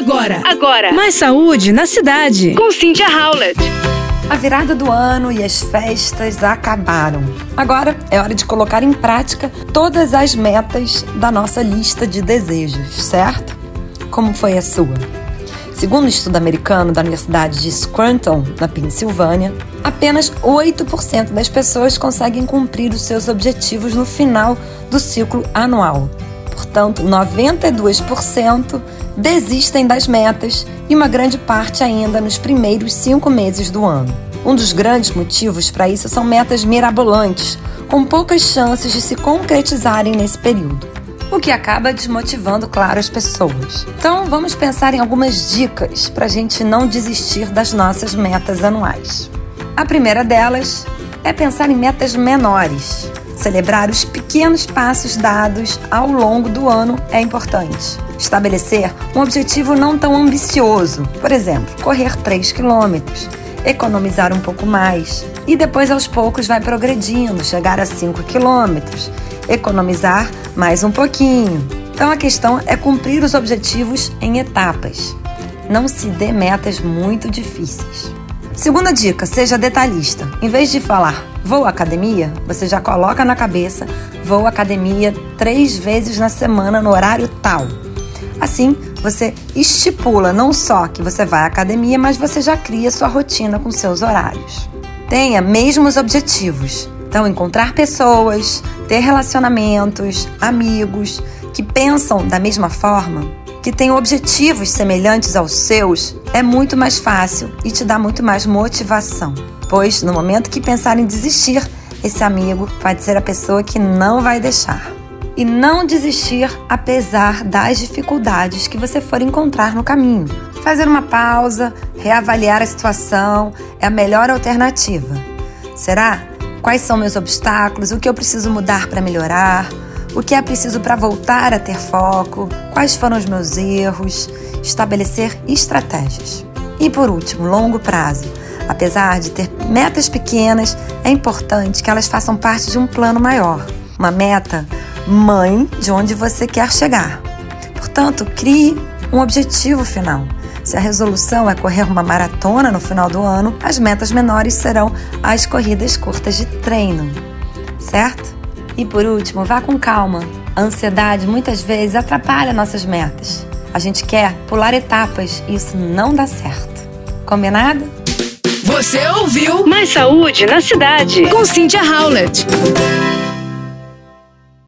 Agora, agora. Mais saúde na cidade. Com Cynthia Howlett. A virada do ano e as festas acabaram. Agora é hora de colocar em prática todas as metas da nossa lista de desejos, certo? Como foi a sua? Segundo um estudo americano da Universidade de Scranton, na Pensilvânia, apenas 8% das pessoas conseguem cumprir os seus objetivos no final do ciclo anual. Portanto, 92% desistem das metas e uma grande parte ainda nos primeiros cinco meses do ano. Um dos grandes motivos para isso são metas mirabolantes, com poucas chances de se concretizarem nesse período, o que acaba desmotivando, claro, as pessoas. Então, vamos pensar em algumas dicas para a gente não desistir das nossas metas anuais. A primeira delas é pensar em metas menores. Celebrar os pequenos passos dados ao longo do ano é importante. Estabelecer um objetivo não tão ambicioso, por exemplo, correr 3 quilômetros, economizar um pouco mais e depois aos poucos vai progredindo, chegar a 5 quilômetros, economizar mais um pouquinho. Então a questão é cumprir os objetivos em etapas. Não se dê metas muito difíceis. Segunda dica: seja detalhista. Em vez de falar vou à academia, você já coloca na cabeça vou à academia três vezes na semana no horário tal. Assim, você estipula não só que você vai à academia, mas você já cria sua rotina com seus horários. Tenha mesmos objetivos. Então, encontrar pessoas, ter relacionamentos, amigos que pensam da mesma forma que tem objetivos semelhantes aos seus, é muito mais fácil e te dá muito mais motivação. Pois no momento que pensar em desistir, esse amigo pode ser a pessoa que não vai deixar. E não desistir apesar das dificuldades que você for encontrar no caminho. Fazer uma pausa, reavaliar a situação é a melhor alternativa. Será? Quais são meus obstáculos? O que eu preciso mudar para melhorar? o que é preciso para voltar a ter foco, quais foram os meus erros, estabelecer estratégias. E por último, longo prazo. Apesar de ter metas pequenas, é importante que elas façam parte de um plano maior, uma meta mãe de onde você quer chegar. Portanto, crie um objetivo final. Se a resolução é correr uma maratona no final do ano, as metas menores serão as corridas curtas de treino, certo? E por último, vá com calma. A ansiedade muitas vezes atrapalha nossas metas. A gente quer pular etapas e isso não dá certo. Combinado? Você ouviu Mais Saúde na Cidade com Cynthia Howlett.